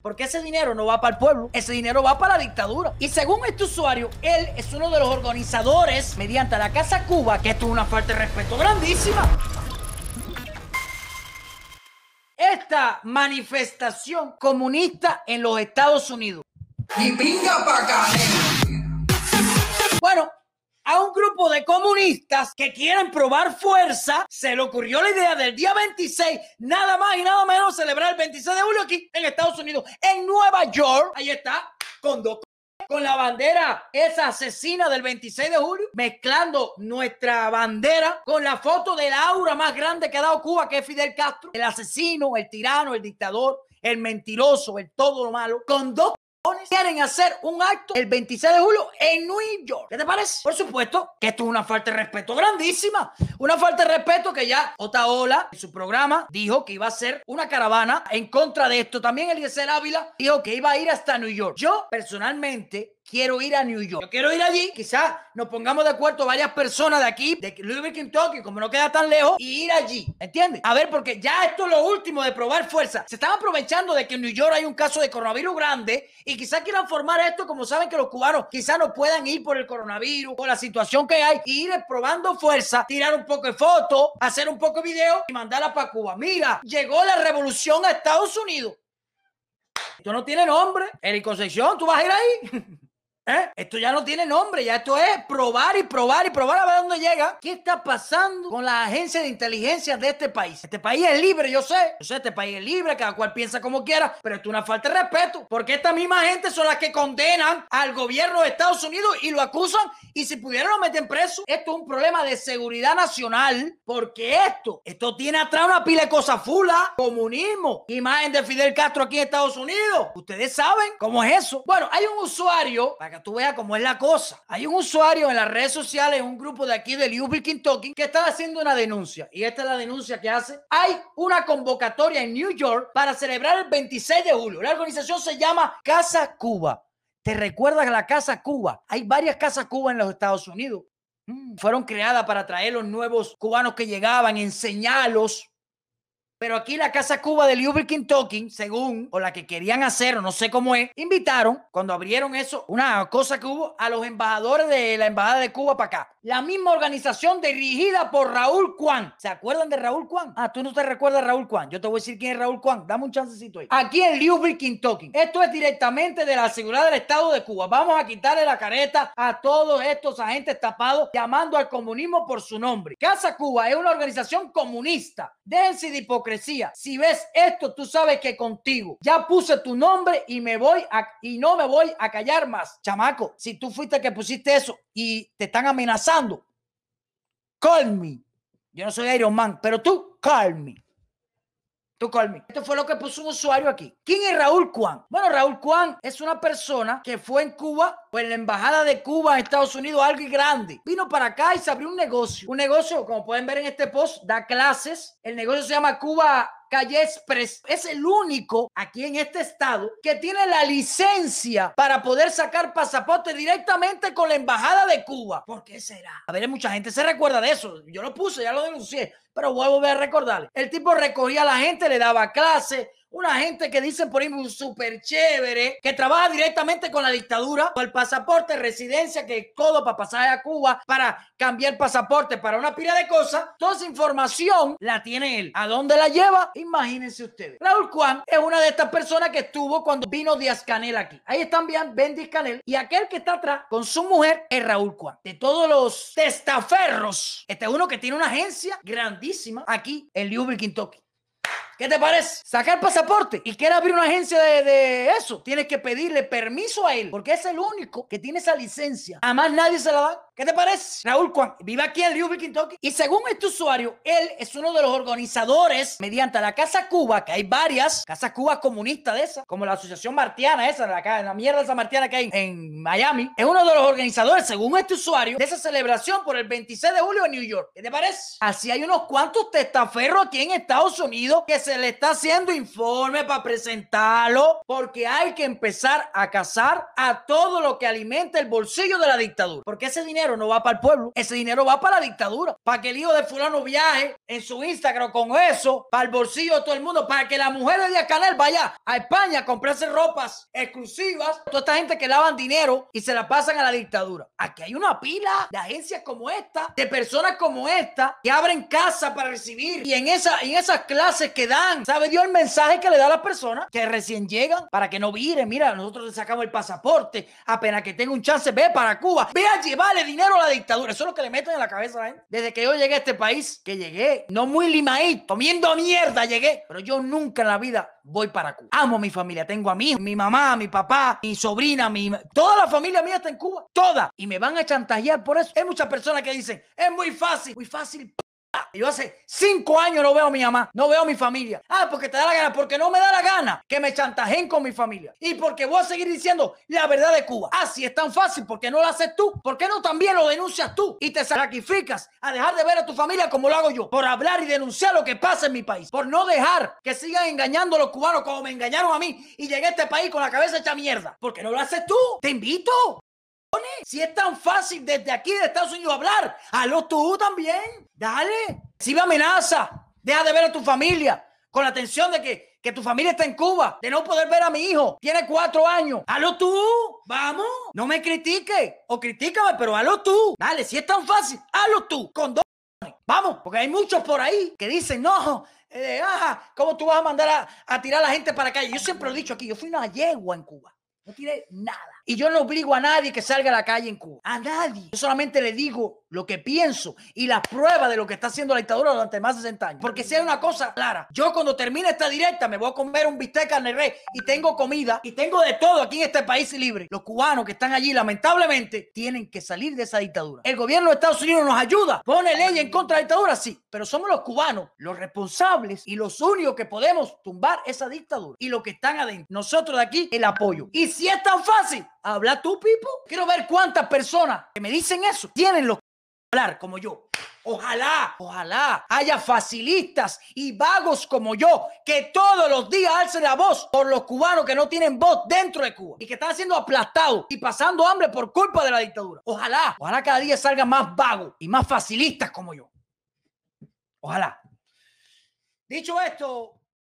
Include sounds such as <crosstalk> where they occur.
Porque ese dinero no va para el pueblo, ese dinero va para la dictadura. Y según este usuario, él es uno de los organizadores mediante la Casa Cuba, que esto es una falta de respeto grandísima. Esta manifestación comunista en los Estados Unidos. Y pinga pa' acá. Bueno, a un grupo de comunistas que quieren probar fuerza, se le ocurrió la idea del día 26, nada más y nada menos, celebrar el 26 de julio aquí en Estados Unidos, en Nueva York. Ahí está, con dos con la bandera esa asesina del 26 de julio, mezclando nuestra bandera con la foto del aura más grande que ha dado Cuba, que es Fidel Castro, el asesino, el tirano, el dictador, el mentiroso, el todo lo malo, con dos quieren hacer un acto el 26 de julio en New York. ¿Qué te parece? Por supuesto que esto es una falta de respeto grandísima. Una falta de respeto que ya Otaola en su programa dijo que iba a ser una caravana en contra de esto. También Eliezer Ávila dijo que iba a ir hasta New York. Yo personalmente quiero ir a New York. Yo quiero ir allí, quizás nos pongamos de acuerdo varias personas de aquí, de Louisville, Kentucky, como no queda tan lejos, y ir allí, ¿entiendes? A ver, porque ya esto es lo último de probar fuerza. Se están aprovechando de que en New York hay un caso de coronavirus grande y quizás quieran formar esto como saben que los cubanos quizás no puedan ir por el coronavirus, por la situación que hay, y ir probando fuerza, tirar un poco de fotos, hacer un poco de video y mandarla para Cuba. Mira, llegó la revolución a Estados Unidos. Esto no tiene nombre. Eric Concepción, ¿tú vas a ir ahí? <laughs> ¿Eh? Esto ya no tiene nombre, ya esto es probar y probar y probar a ver dónde llega. ¿Qué está pasando con la agencia de inteligencia de este país? Este país es libre, yo sé. Yo sé, este país es libre, cada cual piensa como quiera, pero esto es una falta de respeto. Porque esta misma gente son las que condenan al gobierno de Estados Unidos y lo acusan y si pudieran lo meten preso. Esto es un problema de seguridad nacional porque esto, esto tiene atrás una pila de cosas fula, comunismo, imagen de Fidel Castro aquí en Estados Unidos. Ustedes saben cómo es eso. Bueno, hay un usuario, para tú veas cómo es la cosa. Hay un usuario en las redes sociales, un grupo de aquí de Louisville, Kentucky, que está haciendo una denuncia. Y esta es la denuncia que hace. Hay una convocatoria en New York para celebrar el 26 de julio. La organización se llama Casa Cuba. ¿Te recuerdas la Casa Cuba? Hay varias Casas Cuba en los Estados Unidos. Mm, fueron creadas para traer los nuevos cubanos que llegaban, enseñarlos pero aquí la Casa Cuba de Louisville, Talking, según, o la que querían hacer, o no sé cómo es, invitaron, cuando abrieron eso, una cosa que hubo, a los embajadores de la Embajada de Cuba para acá. La misma organización dirigida por Raúl Juan. ¿Se acuerdan de Raúl Juan? Ah, tú no te recuerdas de Raúl Juan. Yo te voy a decir quién es Raúl Juan. Dame un chancecito ahí. Aquí en Louisville, Talking. Esto es directamente de la seguridad del Estado de Cuba. Vamos a quitarle la careta a todos estos agentes tapados llamando al comunismo por su nombre. Casa Cuba es una organización comunista. Déjense de hipocresía si ves esto, tú sabes que contigo ya puse tu nombre y me voy a, y no me voy a callar más. Chamaco, si tú fuiste el que pusiste eso y te están amenazando, call me. Yo no soy Iron Man, pero tú call me. Tú call. Esto fue lo que puso un usuario aquí. ¿Quién es Raúl Juan? Bueno, Raúl Juan es una persona que fue en Cuba, o en la embajada de Cuba en Estados Unidos, algo grande. Vino para acá y se abrió un negocio. Un negocio, como pueden ver en este post, da clases. El negocio se llama Cuba Calle Express es el único aquí en este estado que tiene la licencia para poder sacar pasaporte directamente con la embajada de Cuba. ¿Por qué será? A ver, mucha gente se recuerda de eso. Yo lo puse, ya lo denuncié, pero voy a volver a recordarle. El tipo recogía a la gente, le daba clase, una gente que dicen por ahí un súper chévere, que trabaja directamente con la dictadura, con el pasaporte, residencia, que todo para pasar a Cuba, para cambiar pasaporte, para una pila de cosas. Toda esa información la tiene él. ¿A dónde la lleva? Imagínense ustedes. Raúl Juan es una de estas personas que estuvo cuando vino Díaz Canel aquí. Ahí están bien Ben Díaz Canel y aquel que está atrás con su mujer es Raúl Juan. De todos los testaferros, este es uno que tiene una agencia grandísima aquí en Louisville, Kentucky. ¿Qué te parece? Sacar pasaporte y quiere abrir una agencia de, eso. Tienes que pedirle permiso a él, porque es el único que tiene esa licencia. A más nadie se la da. ¿Qué te parece? Raúl Juan vive aquí en Louisville, Kentucky. Y según este usuario, él es uno de los organizadores mediante la Casa Cuba, que hay varias Casas Cuba comunistas de esas, como la Asociación Martiana, esa, la, la mierda esa Martiana que hay en Miami. Es uno de los organizadores, según este usuario, de esa celebración por el 26 de julio en New York. ¿Qué te parece? Así hay unos cuantos testaferros aquí en Estados Unidos que se le está haciendo informe para presentarlo porque hay que empezar a cazar a todo lo que alimenta el bolsillo de la dictadura. Porque ese dinero no va para el pueblo, ese dinero va para la dictadura, para que el hijo de fulano viaje en su Instagram con eso, para el bolsillo de todo el mundo, para que la mujer de Díaz Canel vaya a España a comprarse ropas exclusivas. Toda esta gente que lavan dinero y se la pasan a la dictadura. Aquí hay una pila de agencias como esta, de personas como esta, que abren casa para recibir. Y en, esa, en esas clases que dan, ¿sabe Dios el mensaje que le da a las personas que recién llegan para que no viren? Mira, nosotros le sacamos el pasaporte, apenas que tenga un chance, ve para Cuba, ve a llevarle dinero a la dictadura. Eso es lo que le meten en la cabeza a gente. Desde que yo llegué a este país, que llegué, no muy limaí, comiendo mierda llegué, pero yo nunca en la vida voy para Cuba. Amo mi familia, tengo a mi hijo, mi mamá, mi papá, mi sobrina, mi... Toda la familia mía está en Cuba, toda. Y me van a chantajear por eso. Hay muchas personas que dicen, es muy fácil, muy fácil. Yo hace cinco años no veo a mi mamá, no veo a mi familia. Ah, porque te da la gana, porque no me da la gana que me chantajeen con mi familia. Y porque voy a seguir diciendo la verdad de Cuba. Ah, si es tan fácil, ¿por qué no lo haces tú? ¿Por qué no también lo denuncias tú? Y te sacrificas a dejar de ver a tu familia como lo hago yo. Por hablar y denunciar lo que pasa en mi país. Por no dejar que sigan engañando a los cubanos como me engañaron a mí. Y llegué a este país con la cabeza hecha mierda. ¿Por qué no lo haces tú? Te invito. Si es tan fácil desde aquí de Estados Unidos hablar, hazlo tú también. Dale. Si me amenaza, deja de ver a tu familia con la tensión de que, que tu familia está en Cuba, de no poder ver a mi hijo. Tiene cuatro años. Hazlo tú. Vamos. No me critiques. O critícame, pero hazlo tú. Dale, si es tan fácil, hazlo tú. Con dos. Vamos, porque hay muchos por ahí que dicen, no, eh, ¿cómo tú vas a mandar a, a tirar a la gente para acá? Yo siempre lo he dicho aquí, yo fui una yegua en Cuba. No tiré nada. Y yo no obligo a nadie que salga a la calle en Cuba. A nadie. Yo solamente le digo lo que pienso y las pruebas de lo que está haciendo la dictadura durante más de 60 años. Porque si hay una cosa clara, yo cuando termine esta directa me voy a comer un bistec carne res y tengo comida y tengo de todo aquí en este país libre. Los cubanos que están allí lamentablemente tienen que salir de esa dictadura. El gobierno de Estados Unidos nos ayuda, pone ley en contra de la dictadura, sí, pero somos los cubanos los responsables y los únicos que podemos tumbar esa dictadura y los que están adentro. Nosotros de aquí el apoyo. Y si es tan fácil, habla tú, Pipo. Quiero ver cuántas personas que me dicen eso tienen los hablar como yo. Ojalá, ojalá haya facilistas y vagos como yo que todos los días alcen la voz por los cubanos que no tienen voz dentro de Cuba y que están siendo aplastados y pasando hambre por culpa de la dictadura. Ojalá, ojalá cada día salgan más vagos y más facilistas como yo. Ojalá. Dicho esto,